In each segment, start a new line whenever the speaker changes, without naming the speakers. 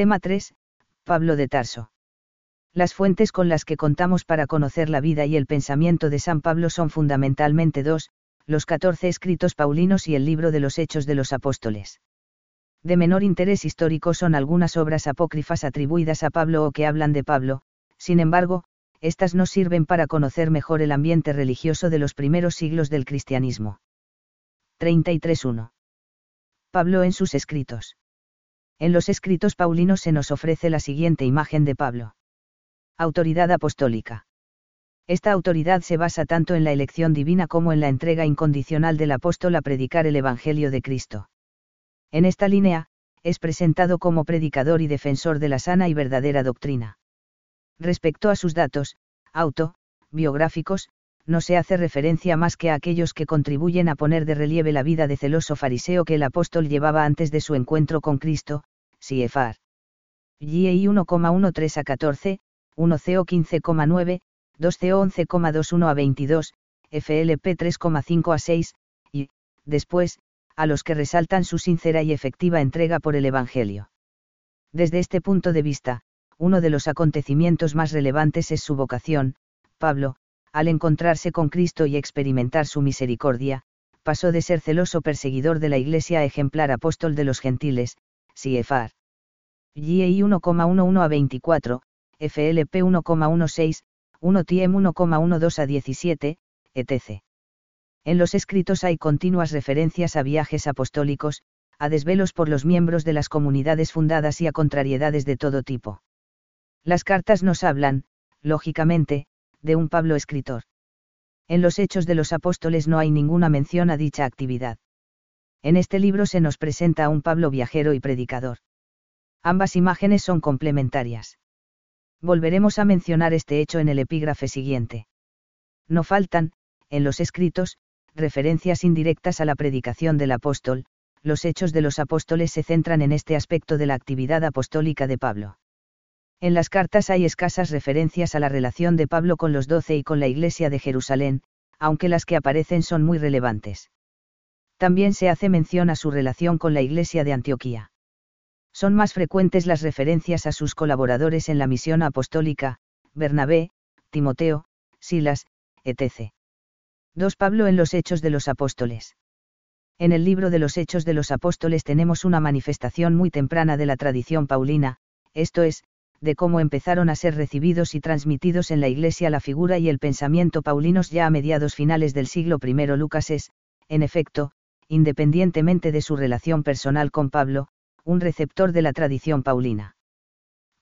Tema 3, Pablo de Tarso. Las fuentes con las que contamos para conocer la vida y el pensamiento de San Pablo son fundamentalmente dos, los 14 escritos paulinos y el libro de los Hechos de los Apóstoles. De menor interés histórico son algunas obras apócrifas atribuidas a Pablo o que hablan de Pablo, sin embargo, estas nos sirven para conocer mejor el ambiente religioso de los primeros siglos del cristianismo. 33.1. Pablo en sus escritos. En los escritos paulinos se nos ofrece la siguiente imagen de Pablo. Autoridad apostólica. Esta autoridad se basa tanto en la elección divina como en la entrega incondicional del apóstol a predicar el Evangelio de Cristo. En esta línea, es presentado como predicador y defensor de la sana y verdadera doctrina. Respecto a sus datos, auto, biográficos, no se hace referencia más que a aquellos que contribuyen a poner de relieve la vida de celoso fariseo que el apóstol llevaba antes de su encuentro con Cristo, CFR. GI 1,13 a 14, 1CO 15,9, 2CO 11,21 a 22, FLP 3,5 a 6, y, después, a los que resaltan su sincera y efectiva entrega por el Evangelio. Desde este punto de vista, uno de los acontecimientos más relevantes es su vocación, Pablo, al encontrarse con Cristo y experimentar su misericordia, pasó de ser celoso perseguidor de la Iglesia a ejemplar apóstol de los gentiles, CFR. GI 1,11 a 24, FLP 1,16, 1 TIEM 1,12 a 17, etc. En los escritos hay continuas referencias a viajes apostólicos, a desvelos por los miembros de las comunidades fundadas y a contrariedades de todo tipo. Las cartas nos hablan, lógicamente, de un Pablo escritor. En los Hechos de los Apóstoles no hay ninguna mención a dicha actividad. En este libro se nos presenta a un Pablo viajero y predicador. Ambas imágenes son complementarias. Volveremos a mencionar este hecho en el epígrafe siguiente. No faltan, en los escritos, referencias indirectas a la predicación del apóstol, los hechos de los apóstoles se centran en este aspecto de la actividad apostólica de Pablo. En las cartas hay escasas referencias a la relación de Pablo con los doce y con la iglesia de Jerusalén, aunque las que aparecen son muy relevantes. También se hace mención a su relación con la iglesia de Antioquía. Son más frecuentes las referencias a sus colaboradores en la misión apostólica, Bernabé, Timoteo, Silas, etc. 2. Pablo en los Hechos de los Apóstoles. En el libro de los Hechos de los Apóstoles tenemos una manifestación muy temprana de la tradición paulina, esto es, de cómo empezaron a ser recibidos y transmitidos en la Iglesia la figura y el pensamiento paulinos ya a mediados finales del siglo I. Lucas es, en efecto, independientemente de su relación personal con Pablo, un receptor de la tradición paulina.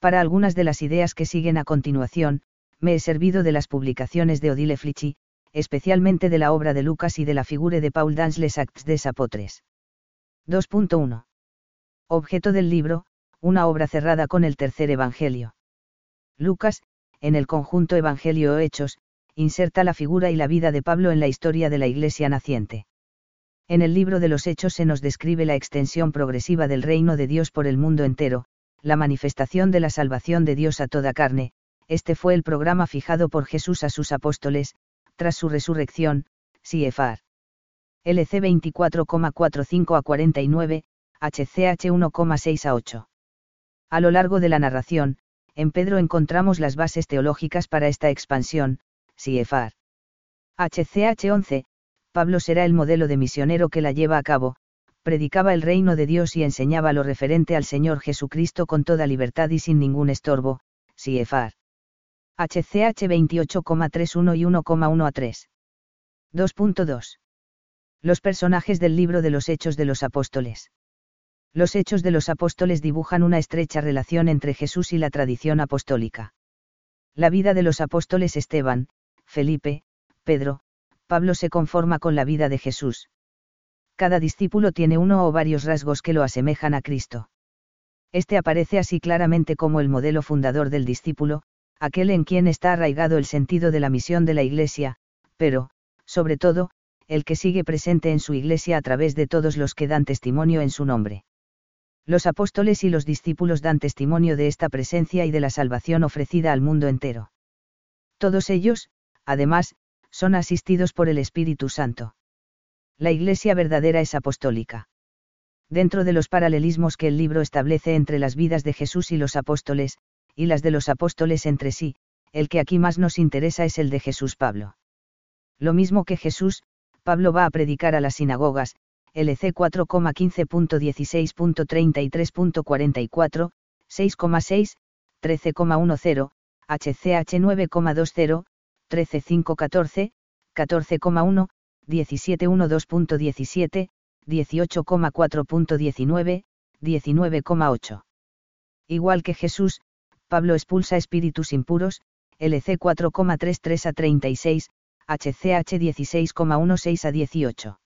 Para algunas de las ideas que siguen a continuación, me he servido de las publicaciones de Odile Flichi, especialmente de la obra de Lucas y de la figura de Paul dans les Actes des Apotres. 2.1. Objeto del libro, una obra cerrada con el tercer Evangelio. Lucas, en el conjunto Evangelio Hechos, inserta la figura y la vida de Pablo en la historia de la Iglesia naciente. En el libro de los Hechos se nos describe la extensión progresiva del reino de Dios por el mundo entero, la manifestación de la salvación de Dios a toda carne, este fue el programa fijado por Jesús a sus apóstoles, tras su resurrección, CFR. LC 24,45 a 49, HCH 1,6 a 8. A lo largo de la narración, en Pedro encontramos las bases teológicas para esta expansión, CFR. HCH 11, Pablo será el modelo de misionero que la lleva a cabo, predicaba el reino de Dios y enseñaba lo referente al Señor Jesucristo con toda libertad y sin ningún estorbo, CFR. HCH 28,31 y 1,1 a 3. 2.2. Los personajes del libro de los Hechos de los Apóstoles. Los Hechos de los Apóstoles dibujan una estrecha relación entre Jesús y la tradición apostólica. La vida de los apóstoles Esteban, Felipe, Pedro, Pablo se conforma con la vida de Jesús. Cada discípulo tiene uno o varios rasgos que lo asemejan a Cristo. Este aparece así claramente como el modelo fundador del discípulo, aquel en quien está arraigado el sentido de la misión de la Iglesia, pero, sobre todo, el que sigue presente en su Iglesia a través de todos los que dan testimonio en su nombre. Los apóstoles y los discípulos dan testimonio de esta presencia y de la salvación ofrecida al mundo entero. Todos ellos, además, son asistidos por el Espíritu Santo. La Iglesia verdadera es apostólica. Dentro de los paralelismos que el libro establece entre las vidas de Jesús y los apóstoles, y las de los apóstoles entre sí, el que aquí más nos interesa es el de Jesús Pablo. Lo mismo que Jesús, Pablo va a predicar a las sinagogas, LC 4,15.16.33.44, 6,6, 13,10, HCH 9,20, 13,514, 14,1, 17,12.17, 18,4.19, 19,8. Igual que Jesús, Pablo expulsa espíritus impuros, LC 4,33 a 36, HCH 16,16 a 18.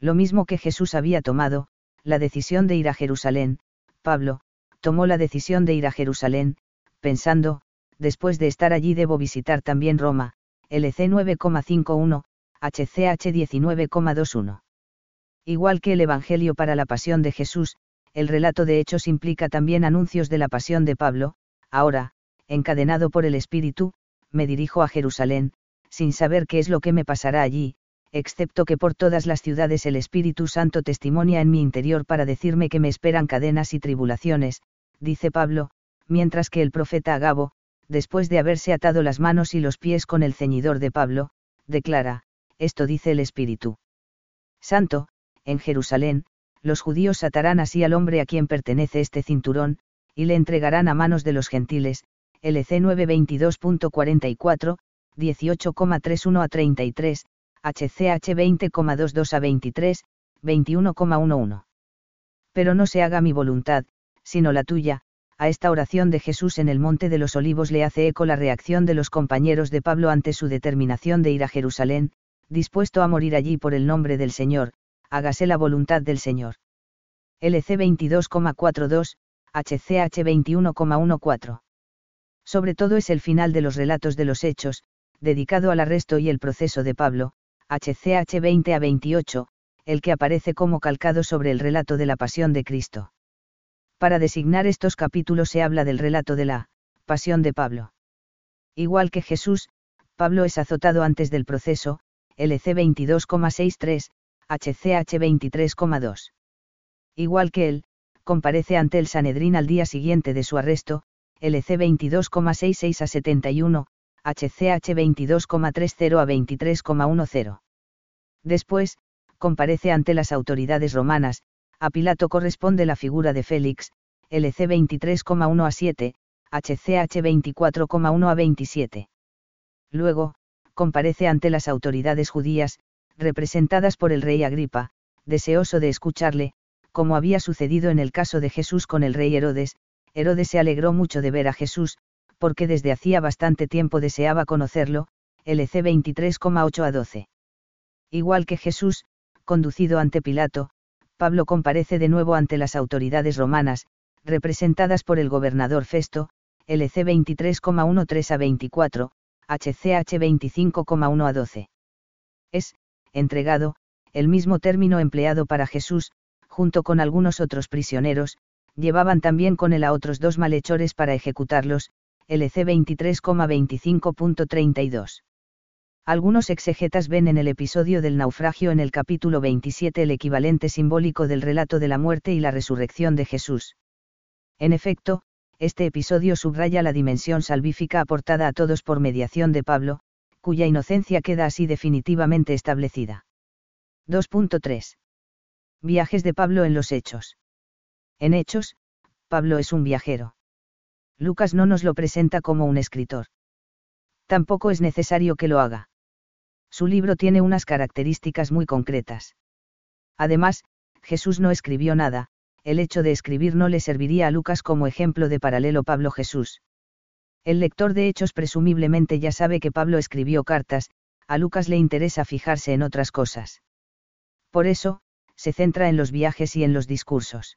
Lo mismo que Jesús había tomado, la decisión de ir a Jerusalén, Pablo, tomó la decisión de ir a Jerusalén, pensando, después de estar allí debo visitar también Roma, LC 9,51, HCH 19,21. Igual que el Evangelio para la pasión de Jesús, el relato de hechos implica también anuncios de la pasión de Pablo, ahora, encadenado por el Espíritu, me dirijo a Jerusalén, sin saber qué es lo que me pasará allí, excepto que por todas las ciudades el Espíritu Santo testimonia en mi interior para decirme que me esperan cadenas y tribulaciones, dice Pablo, mientras que el profeta Agabo, después de haberse atado las manos y los pies con el ceñidor de Pablo, declara, esto dice el Espíritu Santo, en Jerusalén, los judíos atarán así al hombre a quien pertenece este cinturón, y le entregarán a manos de los gentiles, LC 922.44, 18,31 a 33, HCH 20,22 a 23, 21,11. Pero no se haga mi voluntad, sino la tuya, a esta oración de Jesús en el Monte de los Olivos le hace eco la reacción de los compañeros de Pablo ante su determinación de ir a Jerusalén, dispuesto a morir allí por el nombre del Señor, hágase la voluntad del Señor. LC 22,42, HCH 21,14. Sobre todo es el final de los relatos de los hechos, dedicado al arresto y el proceso de Pablo, HCH 20 a 28, el que aparece como calcado sobre el relato de la pasión de Cristo. Para designar estos capítulos se habla del relato de la pasión de Pablo. Igual que Jesús, Pablo es azotado antes del proceso, LC 22,63, HCH 23,2. Igual que él, comparece ante el Sanedrín al día siguiente de su arresto, LC 22,66 a 71, HCH 22,30 a 23,10. Después, comparece ante las autoridades romanas, a Pilato corresponde la figura de Félix, LC 23,1 a 7, HCH 24,1 a 27. Luego, comparece ante las autoridades judías, representadas por el rey Agripa, deseoso de escucharle, como había sucedido en el caso de Jesús con el rey Herodes, Herodes se alegró mucho de ver a Jesús, porque desde hacía bastante tiempo deseaba conocerlo, LC 23,8 a 12. Igual que Jesús, conducido ante Pilato, Pablo comparece de nuevo ante las autoridades romanas, representadas por el gobernador Festo, LC 23,13 a 24, HCH 25,1 a 12. Es, entregado, el mismo término empleado para Jesús, junto con algunos otros prisioneros, llevaban también con él a otros dos malhechores para ejecutarlos, LC 23,25.32. Algunos exegetas ven en el episodio del naufragio en el capítulo 27 el equivalente simbólico del relato de la muerte y la resurrección de Jesús. En efecto, este episodio subraya la dimensión salvífica aportada a todos por mediación de Pablo, cuya inocencia queda así definitivamente establecida. 2.3. Viajes de Pablo en los Hechos. En Hechos, Pablo es un viajero. Lucas no nos lo presenta como un escritor. Tampoco es necesario que lo haga. Su libro tiene unas características muy concretas. Además, Jesús no escribió nada, el hecho de escribir no le serviría a Lucas como ejemplo de paralelo Pablo Jesús. El lector de Hechos presumiblemente ya sabe que Pablo escribió cartas, a Lucas le interesa fijarse en otras cosas. Por eso, se centra en los viajes y en los discursos.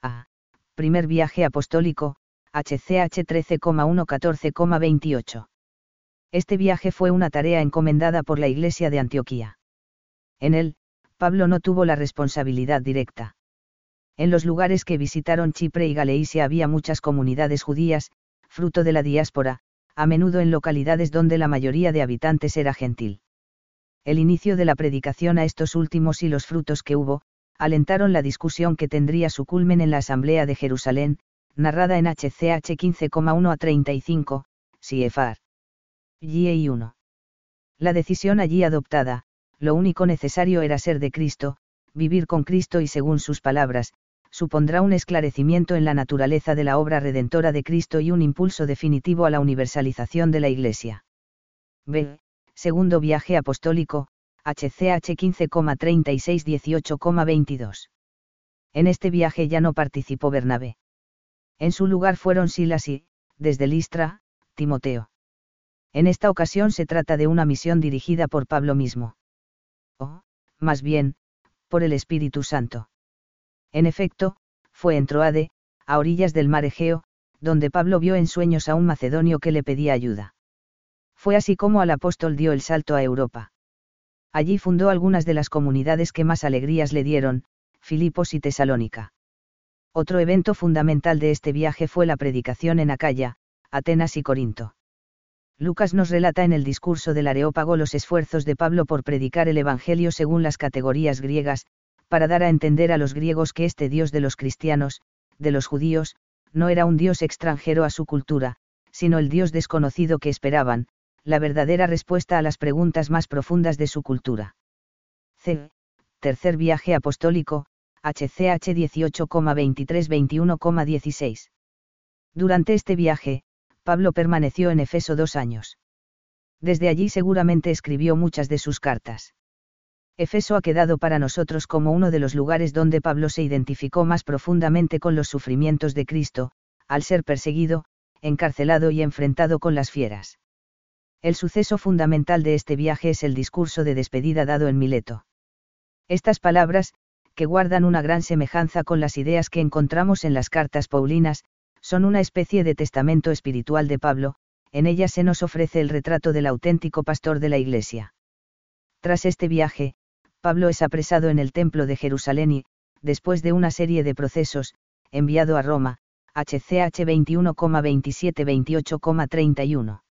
A. Primer viaje apostólico, HCH 13,114,28. Este viaje fue una tarea encomendada por la Iglesia de Antioquía. En él, Pablo no tuvo la responsabilidad directa. En los lugares que visitaron Chipre y Galeisia había muchas comunidades judías, fruto de la diáspora, a menudo en localidades donde la mayoría de habitantes era gentil. El inicio de la predicación a estos últimos y los frutos que hubo, alentaron la discusión que tendría su culmen en la Asamblea de Jerusalén, narrada en HCH 15,1 a 35, CFR. GA 1. La decisión allí adoptada, lo único necesario era ser de Cristo, vivir con Cristo y según sus palabras, supondrá un esclarecimiento en la naturaleza de la obra redentora de Cristo y un impulso definitivo a la universalización de la Iglesia. B. Segundo viaje apostólico, HCH 15,36 18,22. En este viaje ya no participó Bernabé. En su lugar fueron Silas y, desde Listra, Timoteo. En esta ocasión se trata de una misión dirigida por Pablo mismo. O, más bien, por el Espíritu Santo. En efecto, fue en Troade, a orillas del mar Egeo, donde Pablo vio en sueños a un macedonio que le pedía ayuda. Fue así como al apóstol dio el salto a Europa. Allí fundó algunas de las comunidades que más alegrías le dieron, Filipos y Tesalónica. Otro evento fundamental de este viaje fue la predicación en Acaya, Atenas y Corinto. Lucas nos relata en el discurso del Areópago los esfuerzos de Pablo por predicar el Evangelio según las categorías griegas, para dar a entender a los griegos que este Dios de los cristianos, de los judíos, no era un Dios extranjero a su cultura, sino el Dios desconocido que esperaban, la verdadera respuesta a las preguntas más profundas de su cultura. C. Tercer viaje apostólico, HCH 18,23-21,16. Durante este viaje, Pablo permaneció en Efeso dos años. Desde allí seguramente escribió muchas de sus cartas. Efeso ha quedado para nosotros como uno de los lugares donde Pablo se identificó más profundamente con los sufrimientos de Cristo, al ser perseguido, encarcelado y enfrentado con las fieras. El suceso fundamental de este viaje es el discurso de despedida dado en Mileto. Estas palabras, que guardan una gran semejanza con las ideas que encontramos en las cartas paulinas, son una especie de testamento espiritual de Pablo, en ellas se nos ofrece el retrato del auténtico pastor de la Iglesia. Tras este viaje, Pablo es apresado en el Templo de Jerusalén y, después de una serie de procesos, enviado a Roma, HCH 21,27-28,31.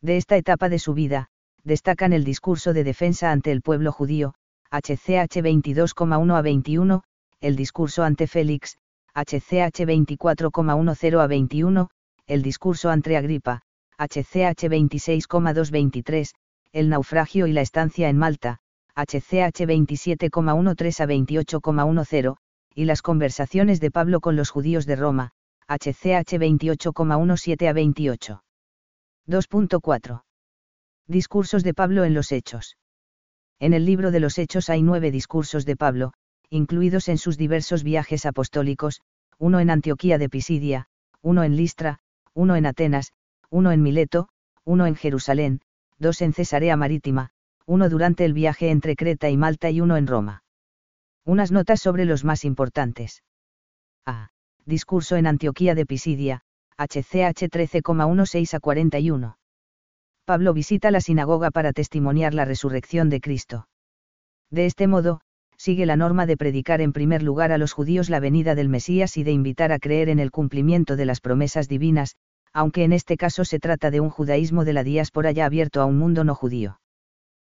De esta etapa de su vida, destacan el discurso de defensa ante el pueblo judío, HCH 22,1 a 21, el discurso ante Félix, HCH 24,10 a 21, el discurso ante Agripa, HCH 26,223, el naufragio y la estancia en Malta, HCH 27,13 a 28,10, y las conversaciones de Pablo con los judíos de Roma, HCH 28,17 a 28. 2.4. Discursos de Pablo en los Hechos. En el libro de los Hechos hay nueve discursos de Pablo, incluidos en sus diversos viajes apostólicos, uno en Antioquía de Pisidia, uno en Listra, uno en Atenas, uno en Mileto, uno en Jerusalén, dos en Cesarea Marítima, uno durante el viaje entre Creta y Malta y uno en Roma. Unas notas sobre los más importantes. A. Discurso en Antioquía de Pisidia, HCH 13,16 a 41. Pablo visita la sinagoga para testimoniar la resurrección de Cristo. De este modo, sigue la norma de predicar en primer lugar a los judíos la venida del Mesías y de invitar a creer en el cumplimiento de las promesas divinas, aunque en este caso se trata de un judaísmo de la diáspora ya abierto a un mundo no judío.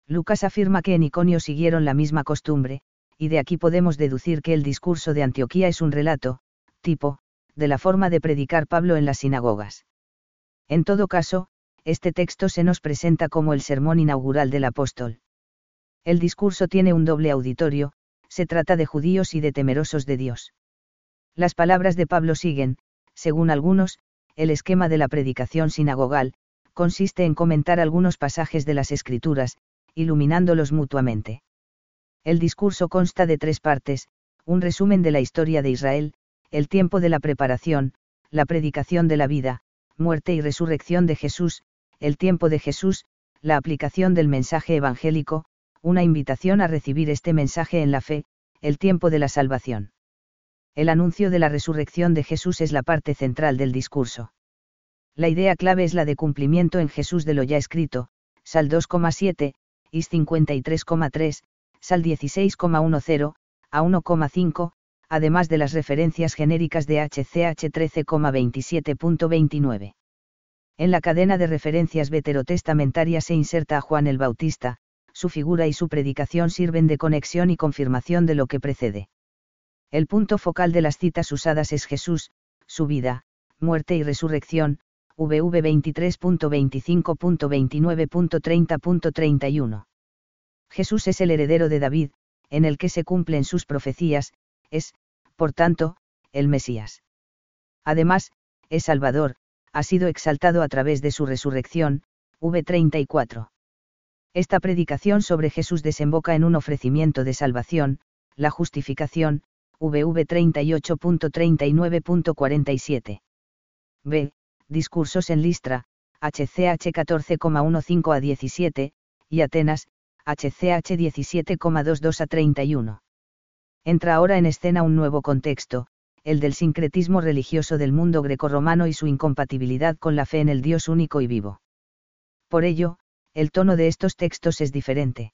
Lucas afirma que en Iconio siguieron la misma costumbre, y de aquí podemos deducir que el discurso de Antioquía es un relato, tipo, de la forma de predicar Pablo en las sinagogas. En todo caso, este texto se nos presenta como el sermón inaugural del apóstol. El discurso tiene un doble auditorio, se trata de judíos y de temerosos de Dios. Las palabras de Pablo siguen, según algunos, el esquema de la predicación sinagogal, consiste en comentar algunos pasajes de las Escrituras, iluminándolos mutuamente. El discurso consta de tres partes, un resumen de la historia de Israel, el tiempo de la preparación, la predicación de la vida, muerte y resurrección de Jesús, el tiempo de Jesús, la aplicación del mensaje evangélico, una invitación a recibir este mensaje en la fe, el tiempo de la salvación. El anuncio de la resurrección de Jesús es la parte central del discurso. La idea clave es la de cumplimiento en Jesús de lo ya escrito, Sal 2,7, Is 53,3, Sal 16,10, a 1,5, además de las referencias genéricas de HCH 13,27.29. En la cadena de referencias veterotestamentarias se inserta a Juan el Bautista, su figura y su predicación sirven de conexión y confirmación de lo que precede. El punto focal de las citas usadas es Jesús, su vida, muerte y resurrección, VV 23.25.29.30.31. Jesús es el heredero de David, en el que se cumplen sus profecías, es, por tanto, el Mesías. Además, es Salvador, ha sido exaltado a través de su resurrección, V34. Esta predicación sobre Jesús desemboca en un ofrecimiento de salvación, la justificación, VV 38.39.47. B. Discursos en Listra, HCH 14,15 a 17, y Atenas, HCH 17,22 a 31. Entra ahora en escena un nuevo contexto, el del sincretismo religioso del mundo grecorromano y su incompatibilidad con la fe en el Dios único y vivo. Por ello, el tono de estos textos es diferente.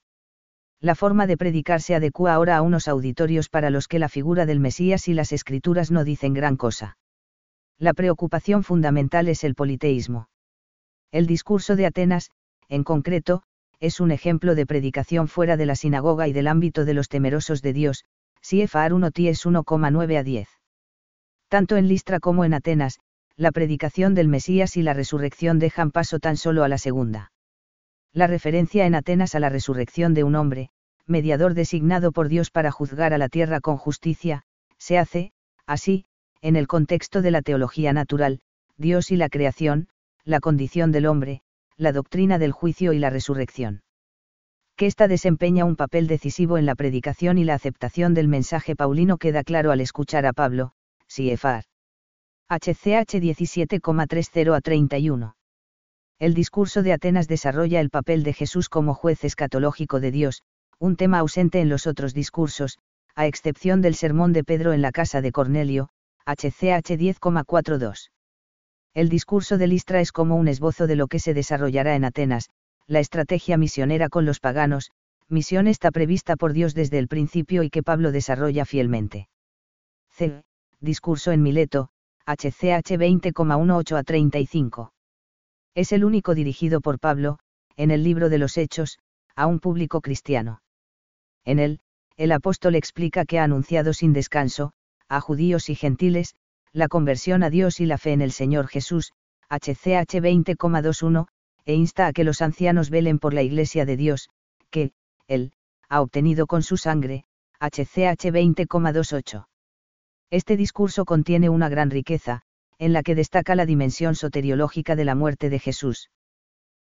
La forma de predicar se adecua ahora a unos auditorios para los que la figura del Mesías y las escrituras no dicen gran cosa. La preocupación fundamental es el politeísmo. El discurso de Atenas, en concreto, es un ejemplo de predicación fuera de la sinagoga y del ámbito de los temerosos de Dios, CFR 1 es 1,9 a 10. Tanto en Listra como en Atenas, la predicación del Mesías y la resurrección dejan paso tan solo a la segunda. La referencia en Atenas a la resurrección de un hombre, mediador designado por Dios para juzgar a la tierra con justicia, se hace, así, en el contexto de la teología natural, Dios y la creación, la condición del hombre, la doctrina del juicio y la resurrección. Que ésta desempeña un papel decisivo en la predicación y la aceptación del mensaje paulino queda claro al escuchar a Pablo, CFR. HCH 17,30 a 31. El discurso de Atenas desarrolla el papel de Jesús como juez escatológico de Dios, un tema ausente en los otros discursos, a excepción del sermón de Pedro en la casa de Cornelio, HCH 10,42. El discurso de Listra es como un esbozo de lo que se desarrollará en Atenas, la estrategia misionera con los paganos, misión está prevista por Dios desde el principio y que Pablo desarrolla fielmente. C. Discurso en Mileto, HCH 20,18 a 35. Es el único dirigido por Pablo, en el libro de los Hechos, a un público cristiano. En él, el apóstol explica que ha anunciado sin descanso, a judíos y gentiles, la conversión a Dios y la fe en el Señor Jesús, HCH 20,21, e insta a que los ancianos velen por la Iglesia de Dios, que, él, ha obtenido con su sangre, HCH 20,28. Este discurso contiene una gran riqueza, en la que destaca la dimensión soteriológica de la muerte de Jesús.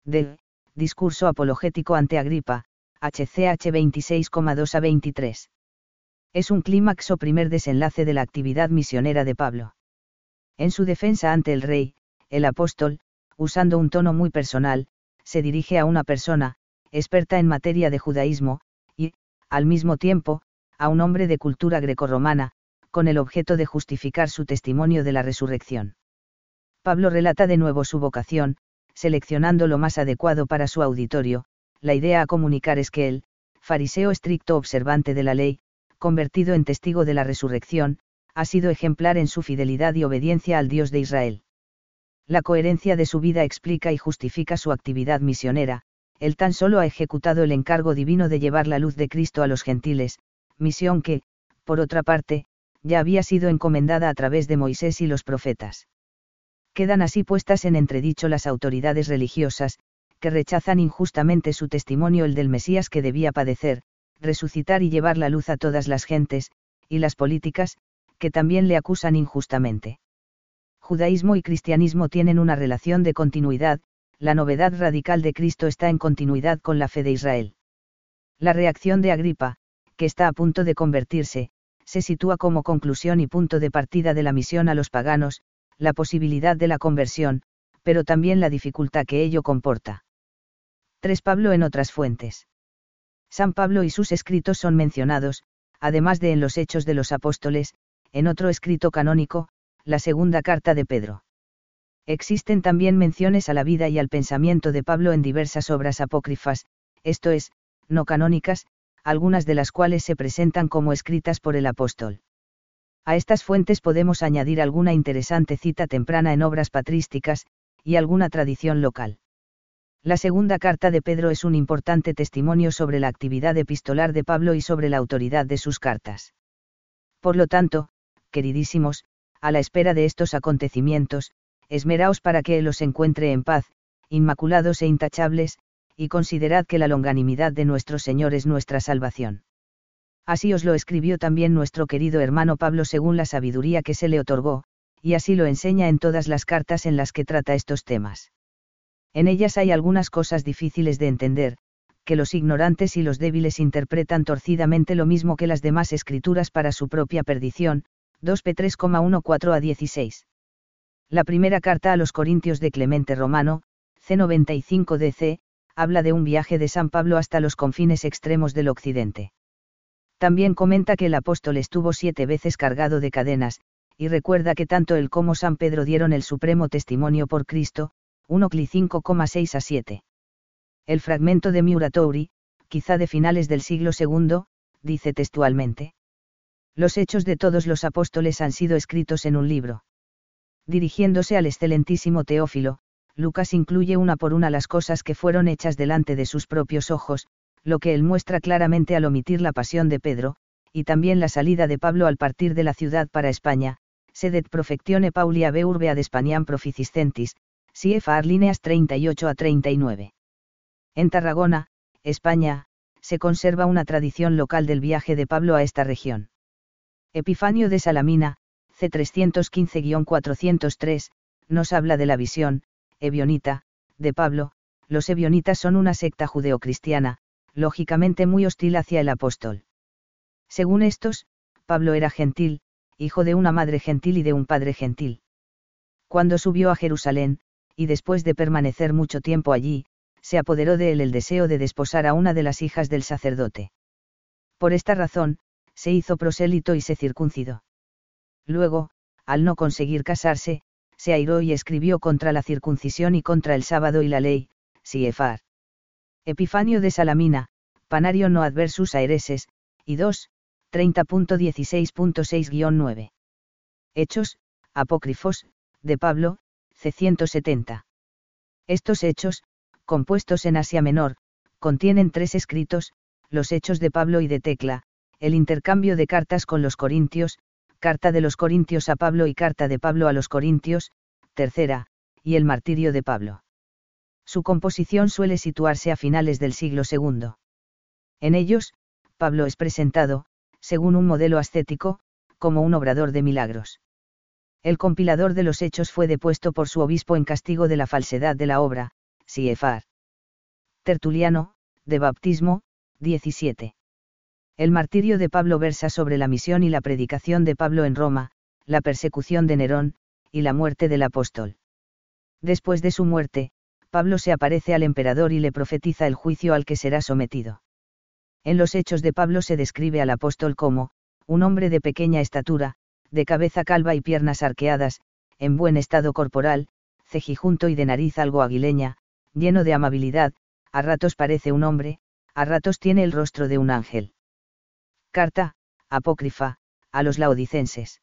D. Discurso apologético ante Agripa, HCH 26,2 a 23. Es un clímax o primer desenlace de la actividad misionera de Pablo. En su defensa ante el rey, el apóstol, usando un tono muy personal, se dirige a una persona, experta en materia de judaísmo, y, al mismo tiempo, a un hombre de cultura grecorromana, con el objeto de justificar su testimonio de la resurrección. Pablo relata de nuevo su vocación, seleccionando lo más adecuado para su auditorio, la idea a comunicar es que él, fariseo estricto observante de la ley, convertido en testigo de la resurrección, ha sido ejemplar en su fidelidad y obediencia al Dios de Israel. La coherencia de su vida explica y justifica su actividad misionera, él tan solo ha ejecutado el encargo divino de llevar la luz de Cristo a los gentiles, misión que, por otra parte, ya había sido encomendada a través de Moisés y los profetas. Quedan así puestas en entredicho las autoridades religiosas, que rechazan injustamente su testimonio el del Mesías que debía padecer, resucitar y llevar la luz a todas las gentes, y las políticas, que también le acusan injustamente. Judaísmo y cristianismo tienen una relación de continuidad, la novedad radical de Cristo está en continuidad con la fe de Israel. La reacción de Agripa, que está a punto de convertirse, se sitúa como conclusión y punto de partida de la misión a los paganos, la posibilidad de la conversión, pero también la dificultad que ello comporta. 3 Pablo en otras fuentes. San Pablo y sus escritos son mencionados, además de en los Hechos de los Apóstoles, en otro escrito canónico, la segunda carta de Pedro. Existen también menciones a la vida y al pensamiento de Pablo en diversas obras apócrifas, esto es, no canónicas, algunas de las cuales se presentan como escritas por el apóstol. A estas fuentes podemos añadir alguna interesante cita temprana en obras patrísticas, y alguna tradición local. La segunda carta de Pedro es un importante testimonio sobre la actividad epistolar de Pablo y sobre la autoridad de sus cartas. Por lo tanto, queridísimos, a la espera de estos acontecimientos, esmeraos para que los encuentre en paz, inmaculados e intachables, y considerad que la longanimidad de nuestro Señor es nuestra salvación. Así os lo escribió también nuestro querido hermano Pablo según la sabiduría que se le otorgó, y así lo enseña en todas las cartas en las que trata estos temas. En ellas hay algunas cosas difíciles de entender, que los ignorantes y los débiles interpretan torcidamente lo mismo que las demás escrituras para su propia perdición, 2 P 3,14 a 16. La primera carta a los Corintios de Clemente Romano, C95 DC, habla de un viaje de San Pablo hasta los confines extremos del occidente. También comenta que el apóstol estuvo siete veces cargado de cadenas, y recuerda que tanto él como San Pedro dieron el supremo testimonio por Cristo, 1 Cli 5,6 a 7. El fragmento de Muratori, quizá de finales del siglo II, dice textualmente. Los hechos de todos los apóstoles han sido escritos en un libro. Dirigiéndose al excelentísimo Teófilo, Lucas incluye una por una las cosas que fueron hechas delante de sus propios ojos, lo que él muestra claramente al omitir la pasión de Pedro, y también la salida de Pablo al partir de la ciudad para España, sedet profectione Paulia be urbe ad Spaniam proficiscentis, CFR líneas 38 a 39. En Tarragona, España, se conserva una tradición local del viaje de Pablo a esta región. Epifanio de Salamina, C315-403, nos habla de la visión, ebionita, de Pablo, los ebionitas son una secta judeocristiana, lógicamente muy hostil hacia el apóstol. Según estos, Pablo era gentil, hijo de una madre gentil y de un padre gentil. Cuando subió a Jerusalén, y después de permanecer mucho tiempo allí, se apoderó de él el deseo de desposar a una de las hijas del sacerdote. Por esta razón, se hizo prosélito y se circuncidó. Luego, al no conseguir casarse, se airó y escribió contra la circuncisión y contra el sábado y la ley, Siefar. Epifanio de Salamina, Panario no adversus aereses, y 2, 30.16.6-9. Hechos, apócrifos, de Pablo, c. 170. Estos hechos, compuestos en Asia Menor, contienen tres escritos, los hechos de Pablo y de Tecla, el intercambio de cartas con los Corintios, Carta de los Corintios a Pablo y Carta de Pablo a los Corintios, tercera, y el martirio de Pablo. Su composición suele situarse a finales del siglo II. En ellos, Pablo es presentado, según un modelo ascético, como un obrador de milagros. El compilador de los hechos fue depuesto por su obispo en castigo de la falsedad de la obra, Siefar. Tertuliano, de Baptismo, 17. El martirio de Pablo versa sobre la misión y la predicación de Pablo en Roma, la persecución de Nerón, y la muerte del apóstol. Después de su muerte, Pablo se aparece al emperador y le profetiza el juicio al que será sometido. En los hechos de Pablo se describe al apóstol como, un hombre de pequeña estatura, de cabeza calva y piernas arqueadas, en buen estado corporal, cejijunto y de nariz algo aguileña, lleno de amabilidad, a ratos parece un hombre, a ratos tiene el rostro de un ángel. Carta, apócrifa, a los laodicenses.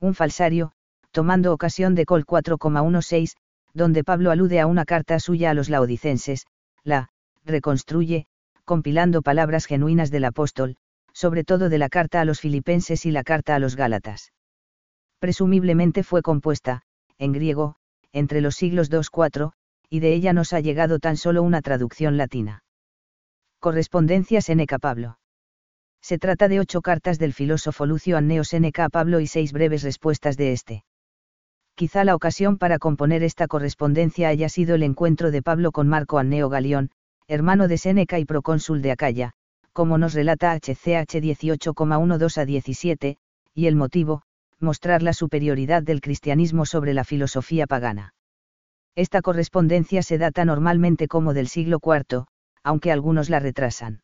Un falsario, tomando ocasión de Col 4,16, donde Pablo alude a una carta suya a los laodicenses, la, reconstruye, compilando palabras genuinas del apóstol, sobre todo de la carta a los filipenses y la carta a los gálatas. Presumiblemente fue compuesta, en griego, entre los siglos 2-4, y de ella nos ha llegado tan solo una traducción latina. Correspondencia Seneca Pablo. Se trata de ocho cartas del filósofo Lucio Anneo Seneca a Pablo y seis breves respuestas de este. Quizá la ocasión para componer esta correspondencia haya sido el encuentro de Pablo con Marco Anneo Galión, hermano de Seneca y procónsul de Acaya, como nos relata HCH 18,12 a 17, y el motivo, mostrar la superioridad del cristianismo sobre la filosofía pagana. Esta correspondencia se data normalmente como del siglo IV, aunque algunos la retrasan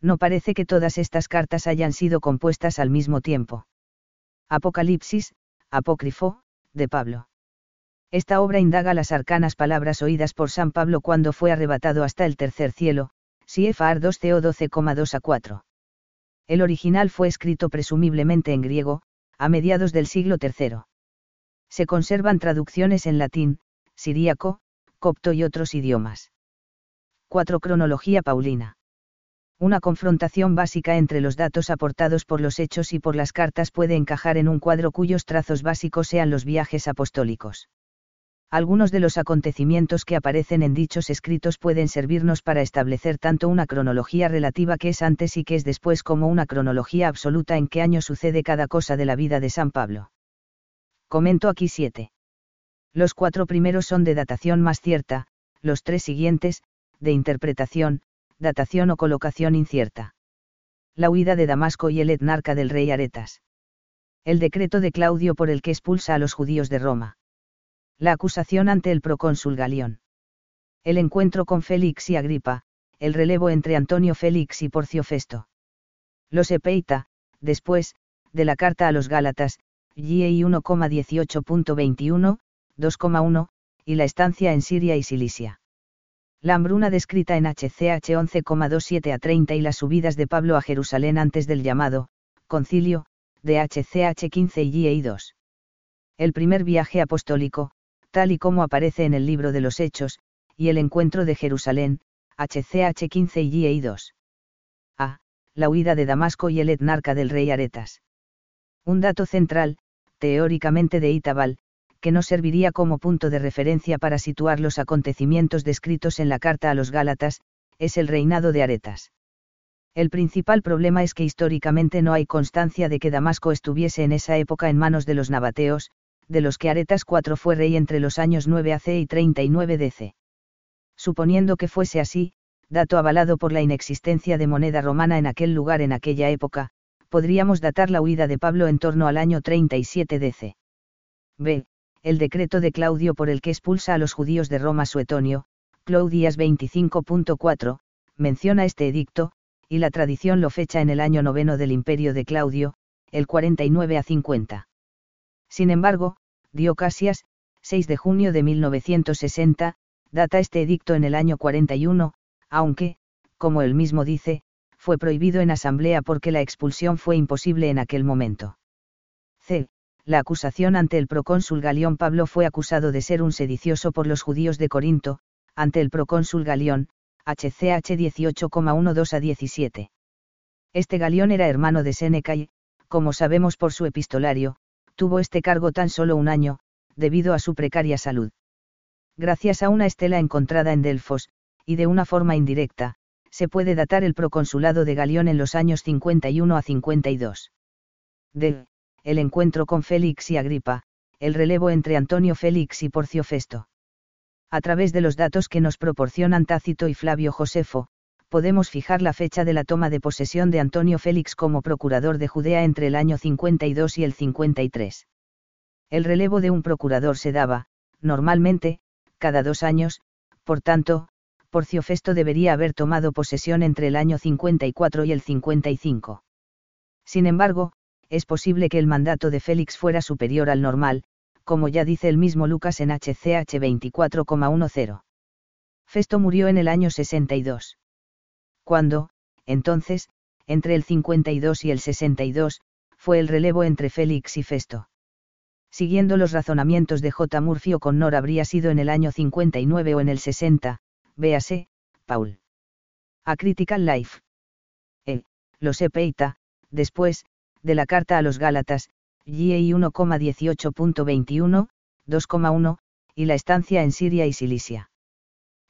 no parece que todas estas cartas hayan sido compuestas al mismo tiempo. Apocalipsis, apócrifo, de Pablo. Esta obra indaga las arcanas palabras oídas por San Pablo cuando fue arrebatado hasta el tercer cielo, CFR 2CO 12,2 a 4. El original fue escrito presumiblemente en griego, a mediados del siglo III. Se conservan traducciones en latín, siríaco, copto y otros idiomas. 4. Cronología paulina. Una confrontación básica entre los datos aportados por los hechos y por las cartas puede encajar en un cuadro cuyos trazos básicos sean los viajes apostólicos. Algunos de los acontecimientos que aparecen en dichos escritos pueden servirnos para establecer tanto una cronología relativa que es antes y que es después como una cronología absoluta en qué año sucede cada cosa de la vida de San Pablo. Comento aquí siete. Los cuatro primeros son de datación más cierta, los tres siguientes, de interpretación, datación o colocación incierta. La huida de Damasco y el etnarca del rey Aretas. El decreto de Claudio por el que expulsa a los judíos de Roma. La acusación ante el procónsul Galión. El encuentro con Félix y Agripa, el relevo entre Antonio Félix y Porcio Festo. Los Epeita, después, de la carta a los Gálatas, GI 1,18.21, 2,1, y la estancia en Siria y Cilicia. La hambruna descrita en HCH 11,27 a 30 y las subidas de Pablo a Jerusalén antes del llamado, concilio, de HCH 15 y GI 2. El primer viaje apostólico, tal y como aparece en el libro de los Hechos, y el encuentro de Jerusalén, HCH 15 y GI 2. A. La huida de Damasco y el etnarca del rey Aretas. Un dato central, teóricamente de Itabal, que no serviría como punto de referencia para situar los acontecimientos descritos en la carta a los Gálatas, es el reinado de Aretas. El principal problema es que históricamente no hay constancia de que Damasco estuviese en esa época en manos de los nabateos, de los que Aretas IV fue rey entre los años 9 AC y 39 DC. Suponiendo que fuese así, dato avalado por la inexistencia de moneda romana en aquel lugar en aquella época, podríamos datar la huida de Pablo en torno al año 37 DC. B. El decreto de Claudio por el que expulsa a los judíos de Roma Suetonio, Claudias 25.4, menciona este edicto, y la tradición lo fecha en el año noveno del imperio de Claudio, el 49 a 50. Sin embargo, Diocasias, 6 de junio de 1960, data este edicto en el año 41, aunque, como él mismo dice, fue prohibido en asamblea porque la expulsión fue imposible en aquel momento. C. La acusación ante el procónsul Galión Pablo fue acusado de ser un sedicioso por los judíos de Corinto, ante el procónsul Galión, HCH 18,12 a 17. Este Galión era hermano de Séneca y, como sabemos por su epistolario, tuvo este cargo tan solo un año, debido a su precaria salud. Gracias a una estela encontrada en Delfos, y de una forma indirecta, se puede datar el proconsulado de Galión en los años 51 a 52. D. El encuentro con Félix y Agripa, el relevo entre Antonio Félix y Porcio Festo. A través de los datos que nos proporcionan Tácito y Flavio Josefo, podemos fijar la fecha de la toma de posesión de Antonio Félix como procurador de Judea entre el año 52 y el 53. El relevo de un procurador se daba, normalmente, cada dos años, por tanto, Porcio Festo debería haber tomado posesión entre el año 54 y el 55. Sin embargo, es posible que el mandato de Félix fuera superior al normal, como ya dice el mismo Lucas en HCH 24,10. Festo murió en el año 62 cuando, entonces, entre el 52 y el 62, fue el relevo entre Félix y Festo. Siguiendo los razonamientos de J. Murphy o Connor habría sido en el año 59 o en el 60, véase, Paul. A Critical Life. E. Los Epeita, después, de la carta a los Gálatas, GI 1,18.21, 2,1, y la estancia en Siria y Cilicia.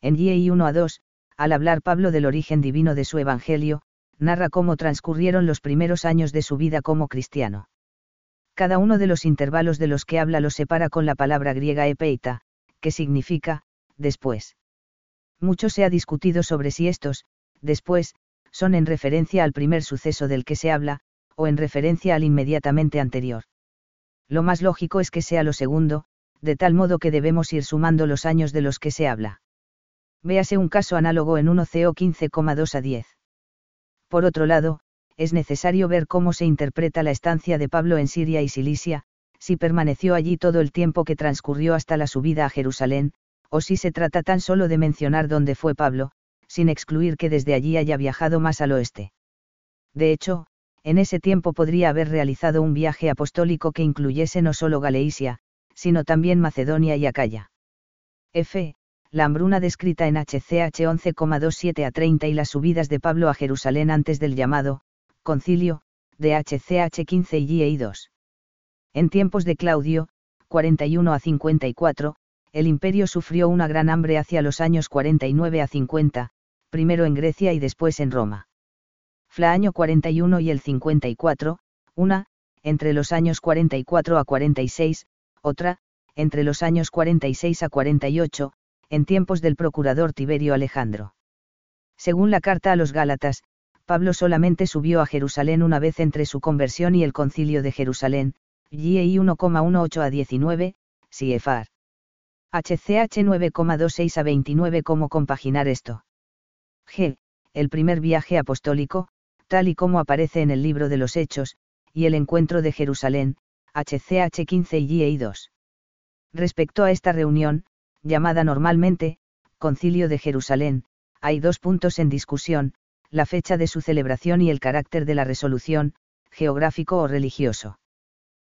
En GI 1 a 2, al hablar Pablo del origen divino de su Evangelio, narra cómo transcurrieron los primeros años de su vida como cristiano. Cada uno de los intervalos de los que habla los separa con la palabra griega epeita, que significa, después. Mucho se ha discutido sobre si estos, después, son en referencia al primer suceso del que se habla, o en referencia al inmediatamente anterior. Lo más lógico es que sea lo segundo, de tal modo que debemos ir sumando los años de los que se habla. Véase un caso análogo en 1CO 15,2 a 10. Por otro lado, es necesario ver cómo se interpreta la estancia de Pablo en Siria y Cilicia, si permaneció allí todo el tiempo que transcurrió hasta la subida a Jerusalén, o si se trata tan solo de mencionar dónde fue Pablo, sin excluir que desde allí haya viajado más al oeste. De hecho, en ese tiempo podría haber realizado un viaje apostólico que incluyese no solo Galeisia, sino también Macedonia y Acaya. F la hambruna descrita en HCH 11,27 a 30 y las subidas de Pablo a Jerusalén antes del llamado, concilio, de HCH 15 y GEI 2. En tiempos de Claudio, 41 a 54, el imperio sufrió una gran hambre hacia los años 49 a 50, primero en Grecia y después en Roma. Fla año 41 y el 54, una, entre los años 44 a 46, otra, entre los años 46 a 48, en tiempos del procurador Tiberio Alejandro. Según la carta a los Gálatas, Pablo solamente subió a Jerusalén una vez entre su conversión y el concilio de Jerusalén, GEI 1,18 a 19, CFR. HCH 9,26 a 29 ¿Cómo compaginar esto? G. El primer viaje apostólico, tal y como aparece en el libro de los Hechos, y el encuentro de Jerusalén, HCH 15 y GEI 2. Respecto a esta reunión, llamada normalmente, Concilio de Jerusalén, hay dos puntos en discusión, la fecha de su celebración y el carácter de la resolución, geográfico o religioso.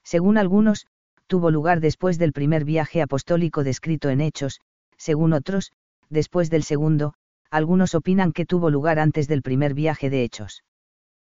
Según algunos, tuvo lugar después del primer viaje apostólico descrito en Hechos, según otros, después del segundo, algunos opinan que tuvo lugar antes del primer viaje de Hechos.